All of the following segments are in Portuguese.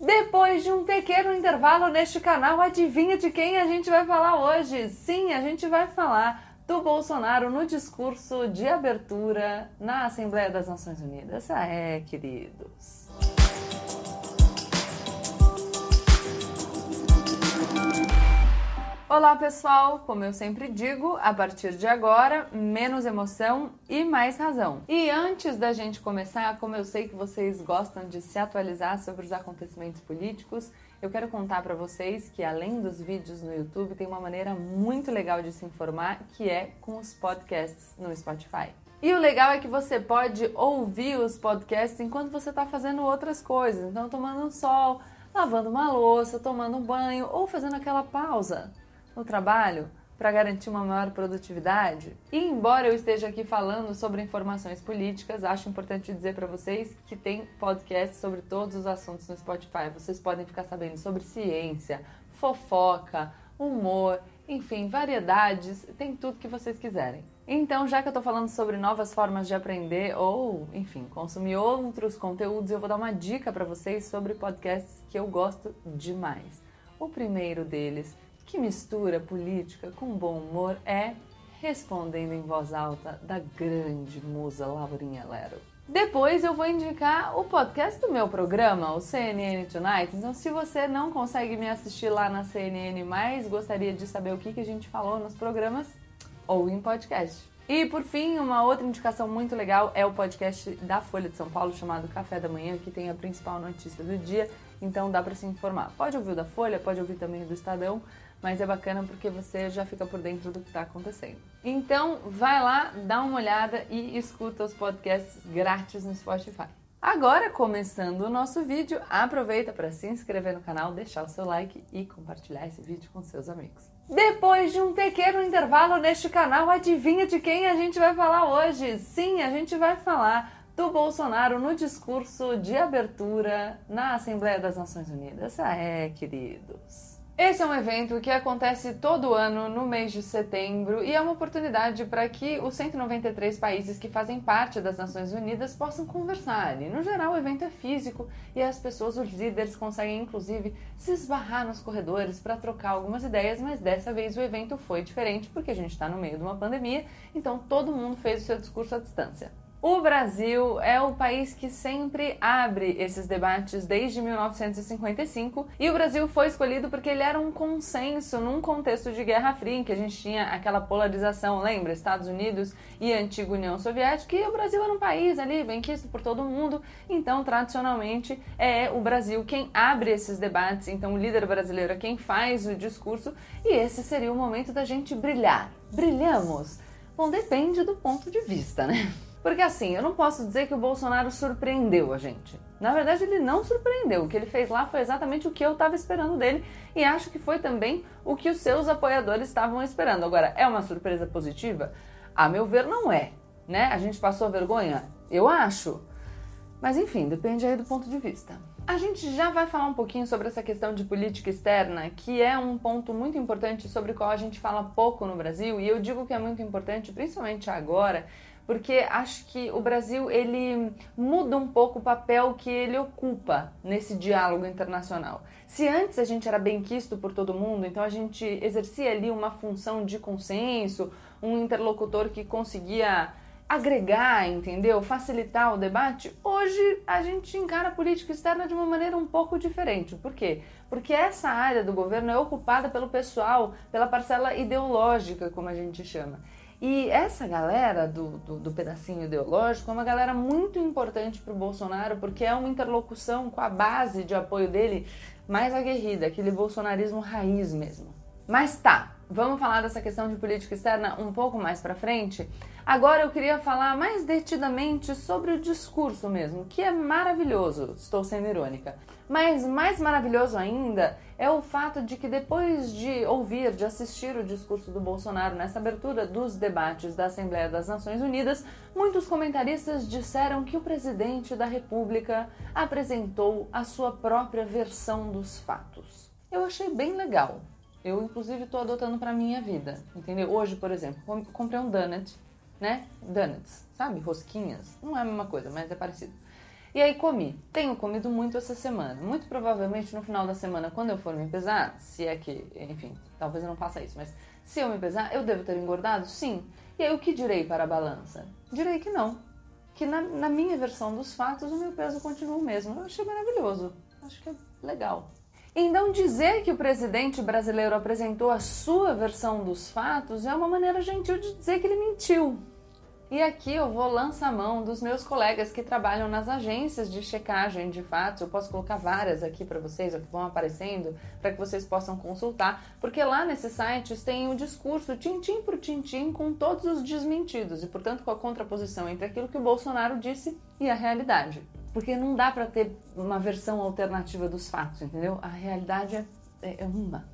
Depois de um pequeno intervalo neste canal, adivinha de quem a gente vai falar hoje? Sim, a gente vai falar do Bolsonaro no discurso de abertura na Assembleia das Nações Unidas. Ah, é, queridos. Olá pessoal, como eu sempre digo, a partir de agora, menos emoção e mais razão. E antes da gente começar, como eu sei que vocês gostam de se atualizar sobre os acontecimentos políticos, eu quero contar para vocês que além dos vídeos no YouTube, tem uma maneira muito legal de se informar, que é com os podcasts no Spotify. E o legal é que você pode ouvir os podcasts enquanto você está fazendo outras coisas, então tomando um sol, lavando uma louça, tomando um banho ou fazendo aquela pausa no trabalho para garantir uma maior produtividade. E embora eu esteja aqui falando sobre informações políticas, acho importante dizer para vocês que tem podcast sobre todos os assuntos no Spotify. Vocês podem ficar sabendo sobre ciência, fofoca, humor, enfim, variedades, tem tudo que vocês quiserem. Então, já que eu estou falando sobre novas formas de aprender ou, enfim, consumir outros conteúdos, eu vou dar uma dica para vocês sobre podcasts que eu gosto demais. O primeiro deles que mistura política com bom humor é Respondendo em Voz Alta, da grande musa Laurinha Lero. Depois eu vou indicar o podcast do meu programa, o CNN Tonight. Então, se você não consegue me assistir lá na CNN, mas gostaria de saber o que, que a gente falou nos programas, ou em podcast. E por fim, uma outra indicação muito legal é o podcast da Folha de São Paulo chamado Café da Manhã, que tem a principal notícia do dia, então dá para se informar. Pode ouvir o da Folha, pode ouvir também o do Estadão, mas é bacana porque você já fica por dentro do que está acontecendo. Então, vai lá, dá uma olhada e escuta os podcasts grátis no Spotify. Agora, começando o nosso vídeo, aproveita para se inscrever no canal, deixar o seu like e compartilhar esse vídeo com seus amigos. Depois de um pequeno intervalo neste canal, adivinha de quem a gente vai falar hoje? Sim, a gente vai falar do Bolsonaro no discurso de abertura na Assembleia das Nações Unidas. Ah, é, queridos. Esse é um evento que acontece todo ano no mês de setembro e é uma oportunidade para que os 193 países que fazem parte das Nações Unidas possam conversar. E, no geral, o evento é físico e as pessoas, os líderes, conseguem inclusive se esbarrar nos corredores para trocar algumas ideias, mas dessa vez o evento foi diferente porque a gente está no meio de uma pandemia, então todo mundo fez o seu discurso à distância. O Brasil é o país que sempre abre esses debates desde 1955 e o Brasil foi escolhido porque ele era um consenso num contexto de Guerra Fria, em que a gente tinha aquela polarização, lembra? Estados Unidos e antiga União Soviética, e o Brasil era um país ali bem quisto por todo mundo, então tradicionalmente é o Brasil quem abre esses debates, então o líder brasileiro é quem faz o discurso e esse seria o momento da gente brilhar. Brilhamos? Bom, depende do ponto de vista, né? Porque assim, eu não posso dizer que o Bolsonaro surpreendeu a gente. Na verdade, ele não surpreendeu. O que ele fez lá foi exatamente o que eu estava esperando dele e acho que foi também o que os seus apoiadores estavam esperando. Agora, é uma surpresa positiva? A meu ver, não é. Né? A gente passou vergonha? Eu acho. Mas enfim, depende aí do ponto de vista. A gente já vai falar um pouquinho sobre essa questão de política externa, que é um ponto muito importante sobre o qual a gente fala pouco no Brasil, e eu digo que é muito importante, principalmente agora, porque acho que o Brasil ele muda um pouco o papel que ele ocupa nesse diálogo internacional. Se antes a gente era bem quisto por todo mundo, então a gente exercia ali uma função de consenso, um interlocutor que conseguia agregar, entendeu? Facilitar o debate. Hoje a gente encara a política externa de uma maneira um pouco diferente. Por quê? Porque essa área do governo é ocupada pelo pessoal, pela parcela ideológica, como a gente chama. E essa galera do, do, do, pedacinho ideológico é uma galera muito importante para o Bolsonaro, porque é uma interlocução com a base de apoio dele mais aguerrida, aquele bolsonarismo raiz mesmo. Mas tá, vamos falar dessa questão de política externa um pouco mais para frente. Agora eu queria falar mais detidamente sobre o discurso mesmo, que é maravilhoso, estou sendo irônica. Mas mais maravilhoso ainda é o fato de que depois de ouvir, de assistir o discurso do Bolsonaro nessa abertura dos debates da Assembleia das Nações Unidas, muitos comentaristas disseram que o presidente da República apresentou a sua própria versão dos fatos. Eu achei bem legal. Eu, inclusive, estou adotando para minha vida, entendeu? Hoje, por exemplo, comprei um donut, né? Donuts, sabe? Rosquinhas. Não é a mesma coisa, mas é parecido. E aí comi. Tenho comido muito essa semana. Muito provavelmente no final da semana, quando eu for me pesar, se é que, enfim, talvez eu não faça isso, mas se eu me pesar, eu devo ter engordado? Sim. E aí o que direi para a balança? Direi que não. Que na, na minha versão dos fatos, o meu peso continua o mesmo. Eu achei maravilhoso. Acho que é legal. Então, dizer que o presidente brasileiro apresentou a sua versão dos fatos é uma maneira gentil de dizer que ele mentiu. E aqui eu vou lançar mão dos meus colegas que trabalham nas agências de checagem de fatos. Eu posso colocar várias aqui para vocês, que vão aparecendo, para que vocês possam consultar, porque lá nesses sites tem o discurso tintim por tintim com todos os desmentidos e, portanto, com a contraposição entre aquilo que o Bolsonaro disse e a realidade. Porque não dá para ter uma versão alternativa dos fatos, entendeu? A realidade é, é uma.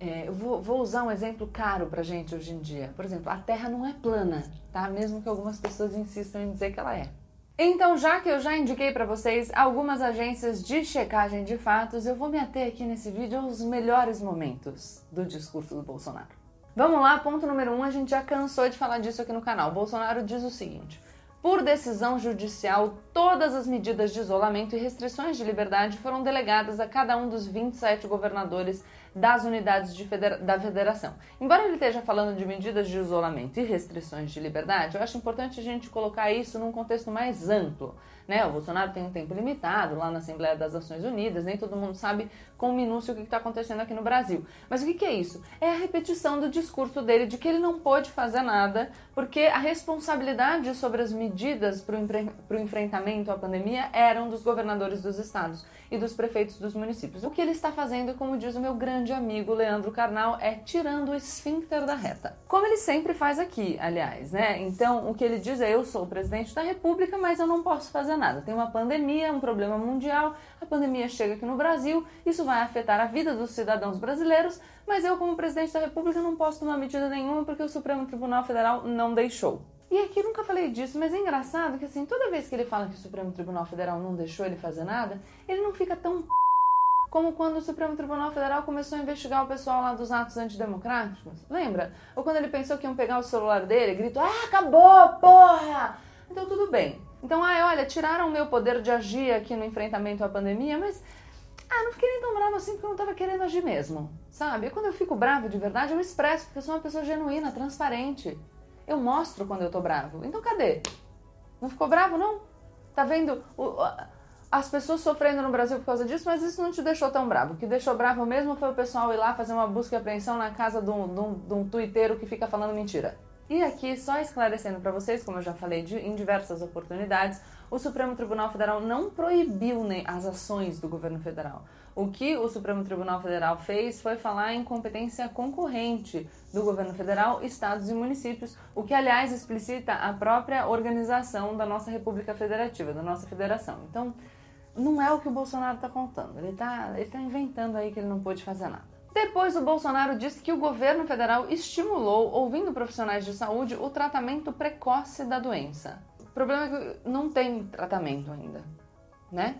É, eu vou, vou, usar um exemplo caro pra gente hoje em dia. Por exemplo, a Terra não é plana, tá? Mesmo que algumas pessoas insistam em dizer que ela é. Então, já que eu já indiquei para vocês algumas agências de checagem de fatos, eu vou me ater aqui nesse vídeo aos melhores momentos do discurso do Bolsonaro. Vamos lá, ponto número um, a gente já cansou de falar disso aqui no canal. O Bolsonaro diz o seguinte: por decisão judicial, todas as medidas de isolamento e restrições de liberdade foram delegadas a cada um dos 27 governadores das unidades federa da federação. Embora ele esteja falando de medidas de isolamento e restrições de liberdade, eu acho importante a gente colocar isso num contexto mais amplo. Né? O Bolsonaro tem um tempo limitado lá na Assembleia das Nações Unidas, nem todo mundo sabe com minúcia o que está acontecendo aqui no Brasil. Mas o que, que é isso? É a repetição do discurso dele de que ele não pôde fazer nada porque a responsabilidade sobre as medidas para o enfrentamento à pandemia eram dos governadores dos estados e dos prefeitos dos municípios. O que ele está fazendo, como diz o meu grande amigo Leandro Carnal, é tirando o esfíncter da reta. Como ele sempre faz aqui, aliás, né? Então, o que ele diz é: eu sou o presidente da República, mas eu não posso fazer nada. Tem uma pandemia, um problema mundial, a pandemia chega aqui no Brasil, isso vai afetar a vida dos cidadãos brasileiros, mas eu, como presidente da República, não posso tomar medida nenhuma porque o Supremo Tribunal Federal não deixou. E aqui nunca falei disso, mas é engraçado que assim, toda vez que ele fala que o Supremo Tribunal Federal não deixou ele fazer nada, ele não fica tão como quando o Supremo Tribunal Federal começou a investigar o pessoal lá dos atos antidemocráticos. Lembra? Ou quando ele pensou que iam pegar o celular dele, gritou: "Ah, acabou, porra!". Então tudo bem. Então, ai, olha, tiraram o meu poder de agir aqui no enfrentamento à pandemia, mas ah, não fiquei nem tão bravo assim porque eu não tava querendo agir mesmo, sabe? E quando eu fico bravo de verdade, eu expresso, porque eu sou uma pessoa genuína, transparente. Eu mostro quando eu tô bravo. Então cadê? Não ficou bravo, não? Tá vendo o, as pessoas sofrendo no Brasil por causa disso, mas isso não te deixou tão bravo. O que deixou bravo mesmo foi o pessoal ir lá fazer uma busca e apreensão na casa de um, de um, de um que fica falando mentira. E aqui, só esclarecendo para vocês, como eu já falei de, em diversas oportunidades, o Supremo Tribunal Federal não proibiu né, as ações do governo federal. O que o Supremo Tribunal Federal fez foi falar em competência concorrente do governo federal, estados e municípios, o que, aliás, explicita a própria organização da nossa República Federativa, da nossa federação. Então, não é o que o Bolsonaro está contando. Ele está ele tá inventando aí que ele não pôde fazer nada. Depois, o Bolsonaro disse que o governo federal estimulou, ouvindo profissionais de saúde, o tratamento precoce da doença. O problema é que não tem tratamento ainda, né?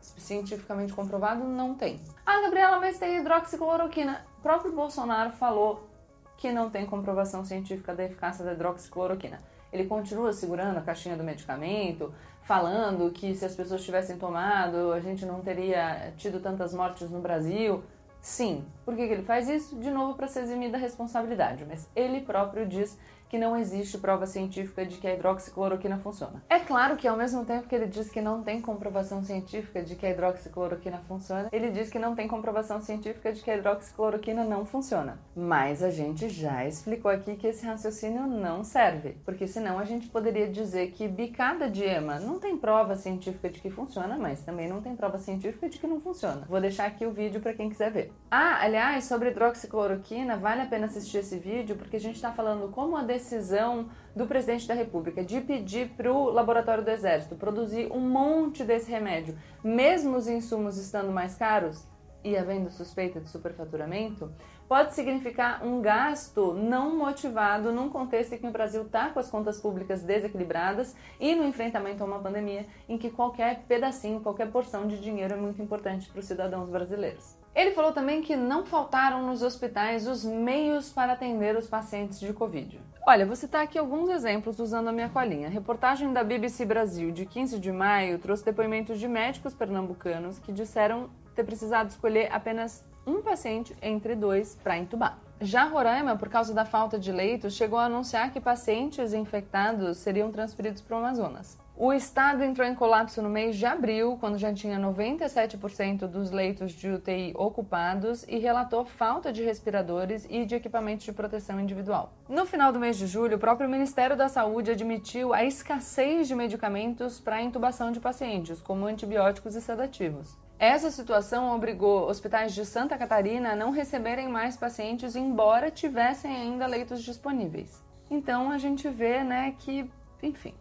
Cientificamente comprovado, não tem. Ah, Gabriela, mas tem hidroxicloroquina. O próprio Bolsonaro falou que não tem comprovação científica da eficácia da hidroxicloroquina. Ele continua segurando a caixinha do medicamento, falando que se as pessoas tivessem tomado, a gente não teria tido tantas mortes no Brasil. Sim. Por que, que ele faz isso? De novo, para se eximir da responsabilidade. Mas ele próprio diz que não existe prova científica de que a hidroxicloroquina funciona. É claro que ao mesmo tempo que ele diz que não tem comprovação científica de que a hidroxicloroquina funciona, ele diz que não tem comprovação científica de que a hidroxicloroquina não funciona. Mas a gente já explicou aqui que esse raciocínio não serve, porque senão a gente poderia dizer que bicada de ema não tem prova científica de que funciona, mas também não tem prova científica de que não funciona. Vou deixar aqui o vídeo para quem quiser ver. Ah, aliás, sobre hidroxicloroquina, vale a pena assistir esse vídeo porque a gente está falando como a decisão do presidente da República de pedir para o laboratório do Exército produzir um monte desse remédio, mesmo os insumos estando mais caros, e havendo suspeita de superfaturamento, pode significar um gasto não motivado num contexto em que o Brasil está com as contas públicas desequilibradas e no enfrentamento a uma pandemia em que qualquer pedacinho, qualquer porção de dinheiro é muito importante para os cidadãos brasileiros. Ele falou também que não faltaram nos hospitais os meios para atender os pacientes de Covid. Olha, vou citar aqui alguns exemplos usando a minha colinha. A reportagem da BBC Brasil de 15 de maio trouxe depoimentos de médicos pernambucanos que disseram ter precisado escolher apenas um paciente entre dois para entubar. Já Roraima, por causa da falta de leitos, chegou a anunciar que pacientes infectados seriam transferidos para o Amazonas. O estado entrou em colapso no mês de abril, quando já tinha 97% dos leitos de UTI ocupados e relatou falta de respiradores e de equipamentos de proteção individual. No final do mês de julho, o próprio Ministério da Saúde admitiu a escassez de medicamentos para intubação de pacientes, como antibióticos e sedativos. Essa situação obrigou hospitais de Santa Catarina a não receberem mais pacientes, embora tivessem ainda leitos disponíveis. Então a gente vê, né, que, enfim,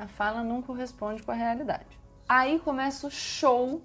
a fala não corresponde com a realidade. Aí começa o show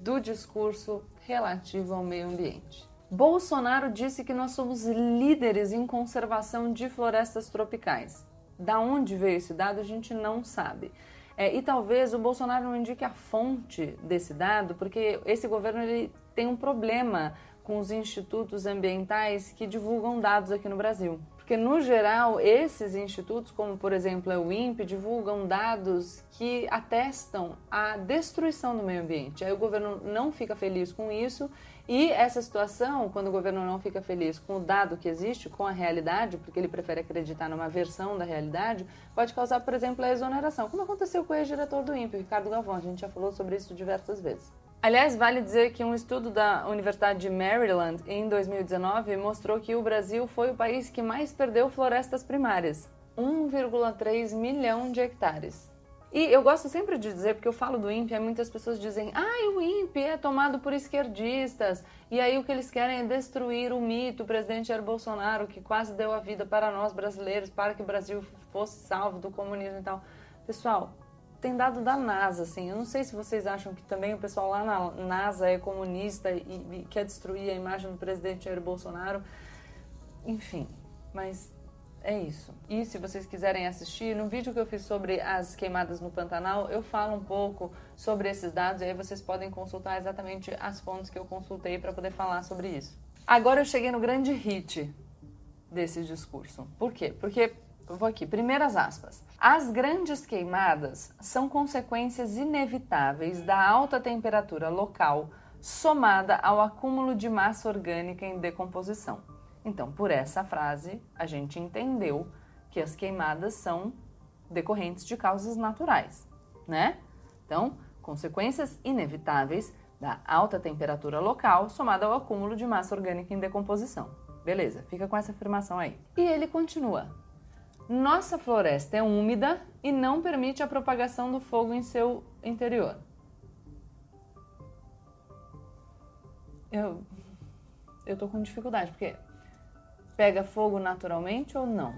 do discurso relativo ao meio ambiente. Bolsonaro disse que nós somos líderes em conservação de florestas tropicais. Da onde veio esse dado a gente não sabe. É, e talvez o Bolsonaro não indique a fonte desse dado, porque esse governo ele tem um problema com os institutos ambientais que divulgam dados aqui no Brasil. Porque, no geral, esses institutos, como por exemplo é o INPE, divulgam dados que atestam a destruição do meio ambiente. Aí o governo não fica feliz com isso e essa situação, quando o governo não fica feliz com o dado que existe, com a realidade, porque ele prefere acreditar numa versão da realidade, pode causar, por exemplo, a exoneração, como aconteceu com o ex-diretor do INPE, Ricardo Galvão. A gente já falou sobre isso diversas vezes. Aliás, vale dizer que um estudo da Universidade de Maryland em 2019 mostrou que o Brasil foi o país que mais perdeu florestas primárias 1,3 milhão de hectares. E eu gosto sempre de dizer, porque eu falo do INPE, muitas pessoas dizem, ah, o INPE é tomado por esquerdistas, e aí o que eles querem é destruir o mito, o presidente Jair Bolsonaro, que quase deu a vida para nós brasileiros, para que o Brasil fosse salvo do comunismo e tal. Pessoal, tem dado da NASA, assim, eu não sei se vocês acham que também o pessoal lá na NASA é comunista e, e quer destruir a imagem do presidente Jair Bolsonaro, enfim, mas é isso. E se vocês quiserem assistir, no vídeo que eu fiz sobre as queimadas no Pantanal, eu falo um pouco sobre esses dados e aí vocês podem consultar exatamente as fontes que eu consultei para poder falar sobre isso. Agora eu cheguei no grande hit desse discurso. Por quê? Porque, vou aqui, primeiras aspas. As grandes queimadas são consequências inevitáveis da alta temperatura local somada ao acúmulo de massa orgânica em decomposição. Então, por essa frase, a gente entendeu que as queimadas são decorrentes de causas naturais, né? Então, consequências inevitáveis da alta temperatura local somada ao acúmulo de massa orgânica em decomposição. Beleza, fica com essa afirmação aí. E ele continua: Nossa floresta é úmida e não permite a propagação do fogo em seu interior. Eu eu tô com dificuldade, porque pega fogo naturalmente ou não?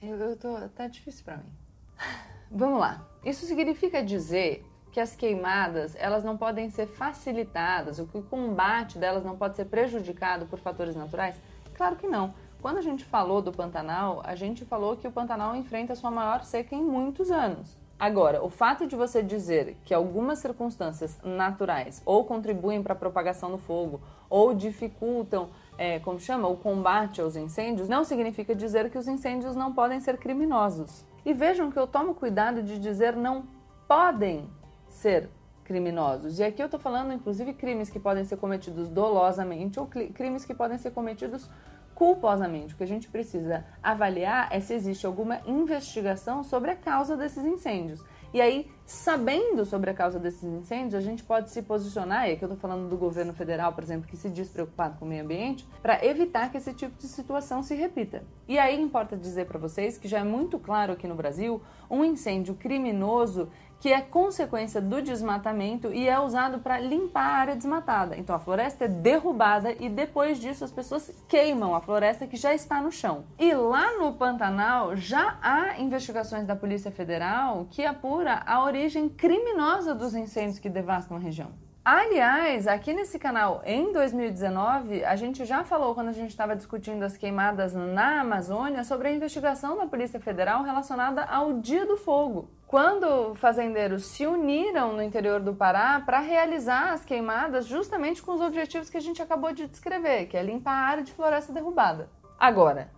Eu, eu tô, tá difícil para mim. Vamos lá. Isso significa dizer que as queimadas elas não podem ser facilitadas, ou que o combate delas não pode ser prejudicado por fatores naturais? Claro que não. Quando a gente falou do Pantanal, a gente falou que o Pantanal enfrenta a sua maior seca em muitos anos. Agora, o fato de você dizer que algumas circunstâncias naturais ou contribuem para a propagação do fogo ou dificultam é, como chama, o combate aos incêndios, não significa dizer que os incêndios não podem ser criminosos. E vejam que eu tomo cuidado de dizer não podem ser criminosos. E aqui eu estou falando, inclusive, crimes que podem ser cometidos dolosamente ou crimes que podem ser cometidos culposamente. O que a gente precisa avaliar é se existe alguma investigação sobre a causa desses incêndios. E aí, sabendo sobre a causa desses incêndios, a gente pode se posicionar, e aqui eu estou falando do governo federal, por exemplo, que se diz preocupado com o meio ambiente, para evitar que esse tipo de situação se repita. E aí importa dizer para vocês que já é muito claro aqui no Brasil um incêndio criminoso que é consequência do desmatamento e é usado para limpar a área desmatada. Então a floresta é derrubada e depois disso as pessoas queimam a floresta que já está no chão. E lá no Pantanal já há investigações da Polícia Federal que apura a origem criminosa dos incêndios que devastam a região. Aliás, aqui nesse canal, em 2019, a gente já falou, quando a gente estava discutindo as queimadas na Amazônia, sobre a investigação da Polícia Federal relacionada ao Dia do Fogo. Quando fazendeiros se uniram no interior do Pará para realizar as queimadas justamente com os objetivos que a gente acabou de descrever, que é limpar a área de floresta derrubada. Agora,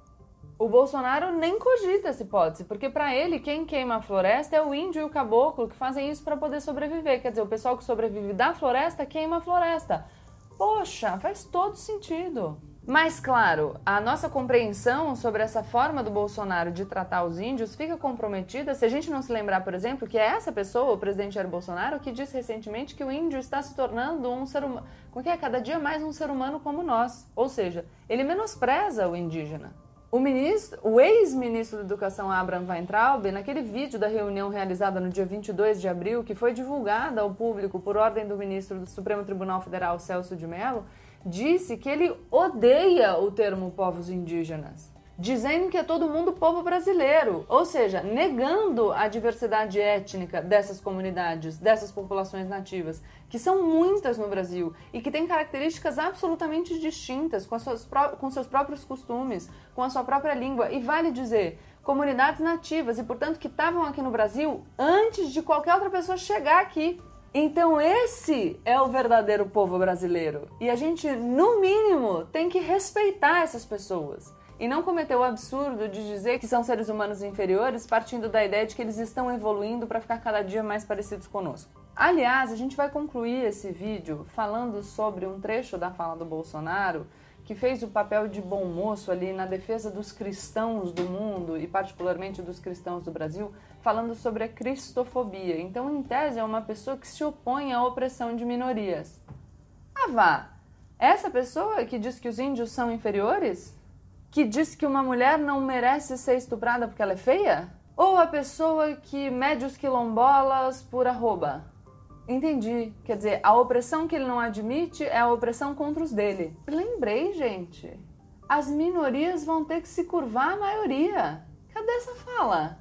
o Bolsonaro nem cogita essa hipótese, porque para ele quem queima a floresta é o índio e o caboclo que fazem isso para poder sobreviver. Quer dizer, o pessoal que sobrevive da floresta queima a floresta. Poxa, faz todo sentido. Mas claro, a nossa compreensão sobre essa forma do Bolsonaro de tratar os índios fica comprometida se a gente não se lembrar, por exemplo, que é essa pessoa, o presidente Jair Bolsonaro, que disse recentemente que o índio está se tornando um ser humano, como que é, cada dia mais um ser humano como nós. Ou seja, ele menospreza o indígena. O, ministro, o ex-ministro da Educação Abraham Weintraub, naquele vídeo da reunião realizada no dia 22 de abril, que foi divulgada ao público por ordem do ministro do Supremo Tribunal Federal, Celso de Mello, disse que ele odeia o termo povos indígenas dizendo que é todo mundo povo brasileiro, ou seja, negando a diversidade étnica dessas comunidades, dessas populações nativas, que são muitas no Brasil e que têm características absolutamente distintas, com, suas, com seus próprios costumes, com a sua própria língua, e vale dizer, comunidades nativas e, portanto, que estavam aqui no Brasil antes de qualquer outra pessoa chegar aqui. Então, esse é o verdadeiro povo brasileiro. E a gente, no mínimo, tem que respeitar essas pessoas e não cometer o absurdo de dizer que são seres humanos inferiores, partindo da ideia de que eles estão evoluindo para ficar cada dia mais parecidos conosco. Aliás, a gente vai concluir esse vídeo falando sobre um trecho da fala do Bolsonaro que fez o papel de bom moço ali na defesa dos cristãos do mundo e particularmente dos cristãos do Brasil, falando sobre a cristofobia. Então, em tese, é uma pessoa que se opõe à opressão de minorias. Ah, vá! Essa pessoa que diz que os índios são inferiores? Que diz que uma mulher não merece ser estuprada porque ela é feia? Ou a pessoa que mede os quilombolas por arroba? Entendi. Quer dizer, a opressão que ele não admite é a opressão contra os dele. Lembrei, gente. As minorias vão ter que se curvar à maioria. Cadê essa fala?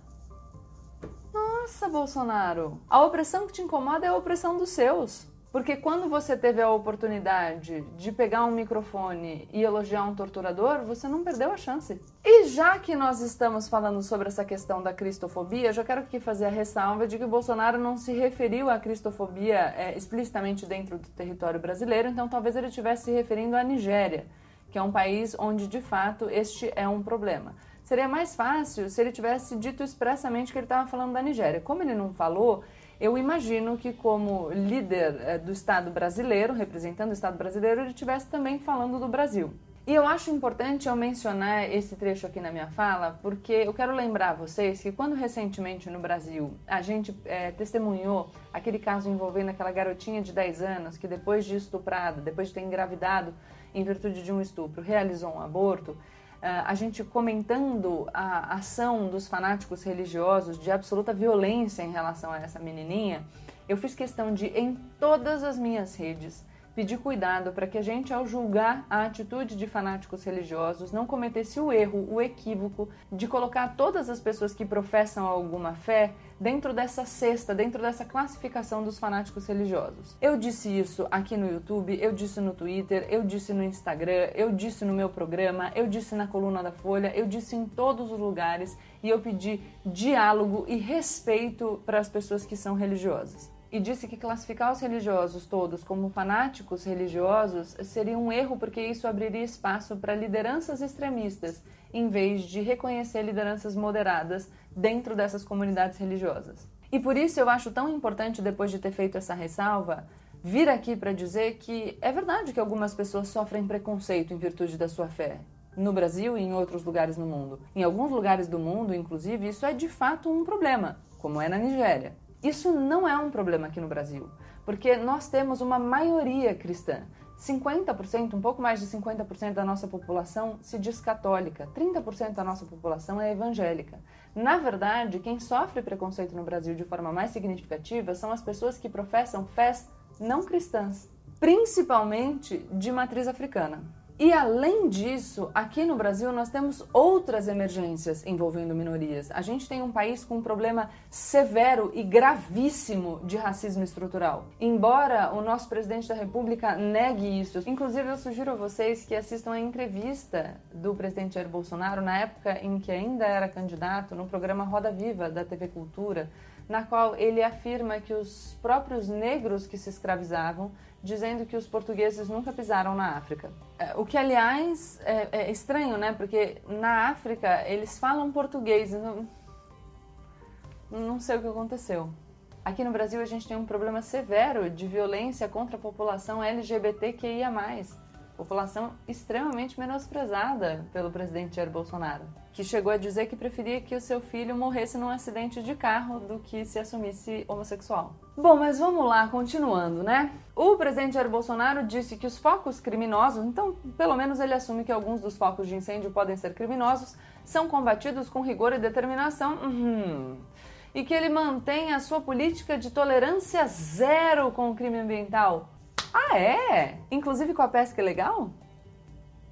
Nossa, Bolsonaro. A opressão que te incomoda é a opressão dos seus. Porque quando você teve a oportunidade de pegar um microfone e elogiar um torturador, você não perdeu a chance. E já que nós estamos falando sobre essa questão da cristofobia, eu já quero aqui fazer a ressalva de que o Bolsonaro não se referiu à cristofobia é, explicitamente dentro do território brasileiro, então talvez ele estivesse se referindo à Nigéria, que é um país onde de fato este é um problema. Seria mais fácil se ele tivesse dito expressamente que ele estava falando da Nigéria. Como ele não falou, eu imagino que, como líder é, do Estado brasileiro, representando o Estado brasileiro, ele estivesse também falando do Brasil. E eu acho importante eu mencionar esse trecho aqui na minha fala, porque eu quero lembrar vocês que quando recentemente no Brasil a gente é, testemunhou aquele caso envolvendo aquela garotinha de 10 anos que depois de estuprada, depois de ter engravidado em virtude de um estupro, realizou um aborto, a gente comentando a ação dos fanáticos religiosos de absoluta violência em relação a essa menininha, eu fiz questão de, em todas as minhas redes, pedir cuidado para que a gente, ao julgar a atitude de fanáticos religiosos, não cometesse o erro, o equívoco de colocar todas as pessoas que professam alguma fé dentro dessa cesta, dentro dessa classificação dos fanáticos religiosos. Eu disse isso aqui no YouTube, eu disse no Twitter, eu disse no Instagram, eu disse no meu programa, eu disse na coluna da Folha, eu disse em todos os lugares e eu pedi diálogo e respeito para as pessoas que são religiosas e disse que classificar os religiosos todos como fanáticos religiosos seria um erro porque isso abriria espaço para lideranças extremistas, em vez de reconhecer lideranças moderadas dentro dessas comunidades religiosas. E por isso eu acho tão importante, depois de ter feito essa ressalva, vir aqui para dizer que é verdade que algumas pessoas sofrem preconceito em virtude da sua fé. No Brasil e em outros lugares no mundo. Em alguns lugares do mundo, inclusive, isso é de fato um problema, como é na Nigéria. Isso não é um problema aqui no Brasil, porque nós temos uma maioria cristã. 50%, um pouco mais de 50% da nossa população se diz católica, 30% da nossa população é evangélica. Na verdade, quem sofre preconceito no Brasil de forma mais significativa são as pessoas que professam fés não cristãs, principalmente de matriz africana. E além disso, aqui no Brasil nós temos outras emergências envolvendo minorias. A gente tem um país com um problema severo e gravíssimo de racismo estrutural. Embora o nosso presidente da República negue isso, inclusive eu sugiro a vocês que assistam a entrevista do presidente Jair Bolsonaro na época em que ainda era candidato no programa Roda Viva da TV Cultura, na qual ele afirma que os próprios negros que se escravizavam dizendo que os portugueses nunca pisaram na África. É, o que, aliás, é, é estranho, né? Porque na África eles falam português. Não, não sei o que aconteceu. Aqui no Brasil a gente tem um problema severo de violência contra a população LGBTQIA população extremamente menosprezada pelo presidente Jair Bolsonaro, que chegou a dizer que preferia que o seu filho morresse num acidente de carro do que se assumisse homossexual. Bom, mas vamos lá, continuando, né? O presidente Jair Bolsonaro disse que os focos criminosos, então pelo menos ele assume que alguns dos focos de incêndio podem ser criminosos, são combatidos com rigor e determinação. Uhum e que ele mantém a sua política de tolerância zero com o crime ambiental. Ah, é? Inclusive com a pesca ilegal?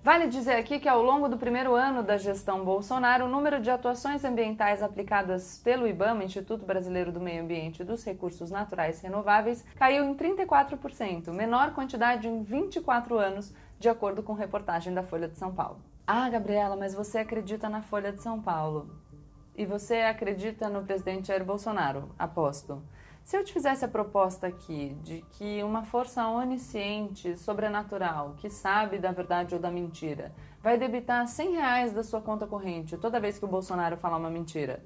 Vale dizer aqui que ao longo do primeiro ano da gestão Bolsonaro, o número de atuações ambientais aplicadas pelo IBAMA, Instituto Brasileiro do Meio Ambiente e dos Recursos Naturais Renováveis, caiu em 34%, menor quantidade em 24 anos, de acordo com reportagem da Folha de São Paulo. Ah, Gabriela, mas você acredita na Folha de São Paulo. E você acredita no presidente Jair Bolsonaro, aposto. Se eu te fizesse a proposta aqui de que uma força onisciente, sobrenatural, que sabe da verdade ou da mentira, vai debitar 100 reais da sua conta corrente toda vez que o Bolsonaro falar uma mentira,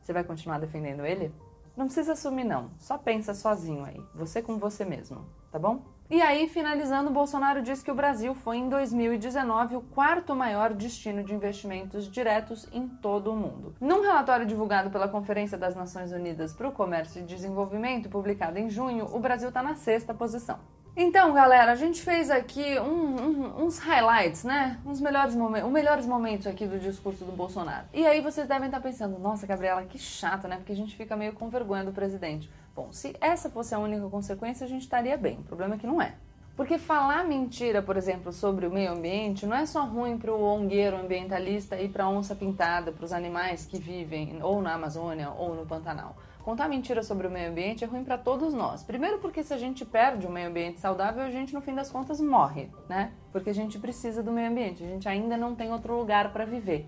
você vai continuar defendendo ele? Não precisa assumir não, só pensa sozinho aí, você com você mesmo, tá bom? E aí, finalizando, Bolsonaro disse que o Brasil foi em 2019 o quarto maior destino de investimentos diretos em todo o mundo. Num relatório divulgado pela Conferência das Nações Unidas para o Comércio e Desenvolvimento, publicado em junho, o Brasil está na sexta posição. Então, galera, a gente fez aqui um, um, uns highlights, né? Uns melhores momentos, os melhores momentos aqui do discurso do Bolsonaro. E aí vocês devem estar pensando, nossa, Gabriela, que chato, né? Porque a gente fica meio com vergonha do presidente. Bom, se essa fosse a única consequência, a gente estaria bem. O problema é que não é. Porque falar mentira, por exemplo, sobre o meio ambiente não é só ruim para o ongueiro ambientalista e para a onça pintada, para os animais que vivem ou na Amazônia ou no Pantanal. Contar mentira sobre o meio ambiente é ruim para todos nós. Primeiro, porque se a gente perde o meio ambiente saudável, a gente no fim das contas morre, né? Porque a gente precisa do meio ambiente. A gente ainda não tem outro lugar para viver,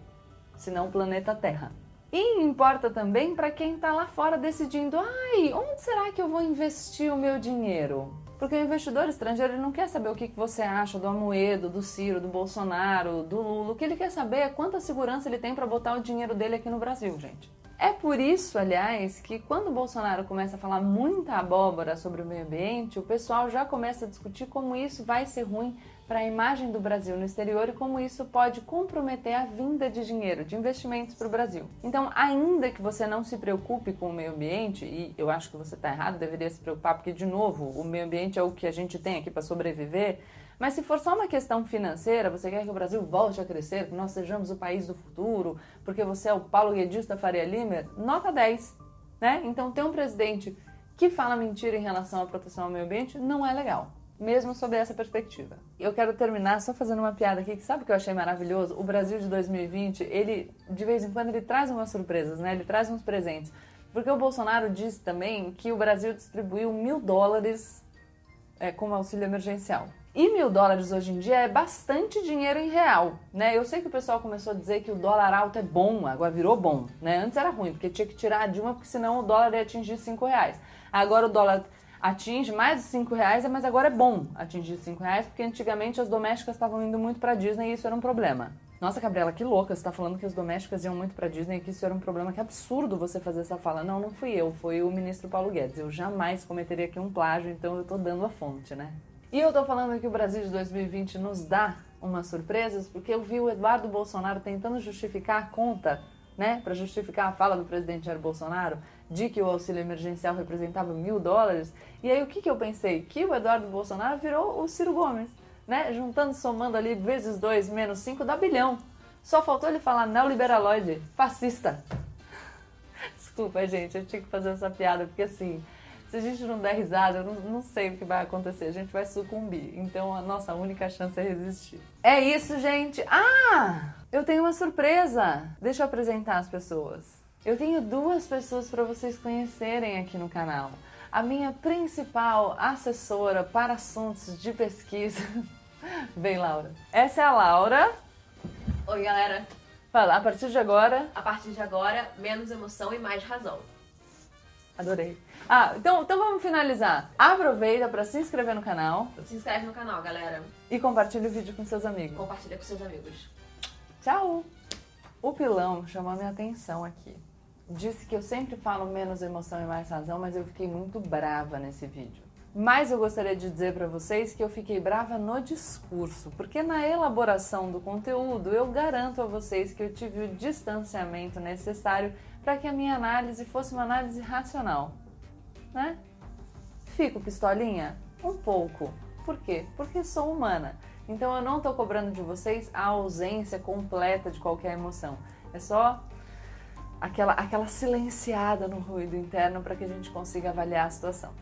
senão o planeta Terra. E importa também para quem está lá fora decidindo: ai, onde será que eu vou investir o meu dinheiro? Porque o investidor estrangeiro não quer saber o que você acha do Amoedo, do Ciro, do Bolsonaro, do Lula. O que ele quer saber é quanta segurança ele tem para botar o dinheiro dele aqui no Brasil, gente. É por isso, aliás, que quando o Bolsonaro começa a falar muita abóbora sobre o meio ambiente, o pessoal já começa a discutir como isso vai ser ruim para a imagem do Brasil no exterior e como isso pode comprometer a vinda de dinheiro, de investimentos para o Brasil. Então, ainda que você não se preocupe com o meio ambiente, e eu acho que você está errado, deveria se preocupar, porque, de novo, o meio ambiente é o que a gente tem aqui para sobreviver. Mas se for só uma questão financeira, você quer que o Brasil volte a crescer, que nós sejamos o país do futuro, porque você é o Paulo Guedista Faria Lima, nota 10. Né? Então, ter um presidente que fala mentira em relação à proteção ao meio ambiente não é legal, mesmo sob essa perspectiva. Eu quero terminar só fazendo uma piada aqui, que sabe o que eu achei maravilhoso? O Brasil de 2020, ele, de vez em quando, ele traz umas surpresas, né? Ele traz uns presentes. Porque o Bolsonaro disse também que o Brasil distribuiu mil dólares é, como auxílio emergencial. E mil dólares hoje em dia é bastante dinheiro em real, né? Eu sei que o pessoal começou a dizer que o dólar alto é bom, agora virou bom, né? Antes era ruim, porque tinha que tirar a Dilma, porque senão o dólar ia atingir 5 reais. Agora o dólar atinge mais de 5 reais, mas agora é bom atingir 5 reais, porque antigamente as domésticas estavam indo muito para Disney e isso era um problema. Nossa, Gabriela, que louca, você está falando que as domésticas iam muito para Disney e que isso era um problema. Que absurdo você fazer essa fala. Não, não fui eu, foi o ministro Paulo Guedes. Eu jamais cometeria aqui um plágio, então eu estou dando a fonte, né? E eu tô falando que o Brasil de 2020 nos dá umas surpresas, porque eu vi o Eduardo Bolsonaro tentando justificar a conta, né, para justificar a fala do presidente Jair Bolsonaro de que o auxílio emergencial representava mil dólares. E aí o que, que eu pensei? Que o Eduardo Bolsonaro virou o Ciro Gomes, né, juntando, somando ali vezes dois menos cinco dá bilhão. Só faltou ele falar neoliberaloide, fascista. Desculpa, gente, eu tinha que fazer essa piada, porque assim, Se a gente não der risada, eu não, não sei o que vai acontecer. A gente vai sucumbir. Então a nossa única chance é resistir. É isso, gente. Ah! Eu tenho uma surpresa. Deixa eu apresentar as pessoas. Eu tenho duas pessoas para vocês conhecerem aqui no canal. A minha principal assessora para assuntos de pesquisa. Vem, Laura. Essa é a Laura. Oi, galera. Fala, a partir de agora. A partir de agora, menos emoção e mais razão. Adorei. Ah, então, então vamos finalizar. Aproveita para se inscrever no canal. Se inscreve no canal, galera. E compartilha o vídeo com seus amigos. Compartilha com seus amigos. Tchau! O pilão chamou minha atenção aqui. Disse que eu sempre falo menos emoção e mais razão, mas eu fiquei muito brava nesse vídeo. Mas eu gostaria de dizer para vocês que eu fiquei brava no discurso, porque na elaboração do conteúdo eu garanto a vocês que eu tive o distanciamento necessário para que a minha análise fosse uma análise racional, né? Fico pistolinha? Um pouco. Por quê? Porque sou humana. Então eu não estou cobrando de vocês a ausência completa de qualquer emoção. É só aquela, aquela silenciada no ruído interno para que a gente consiga avaliar a situação.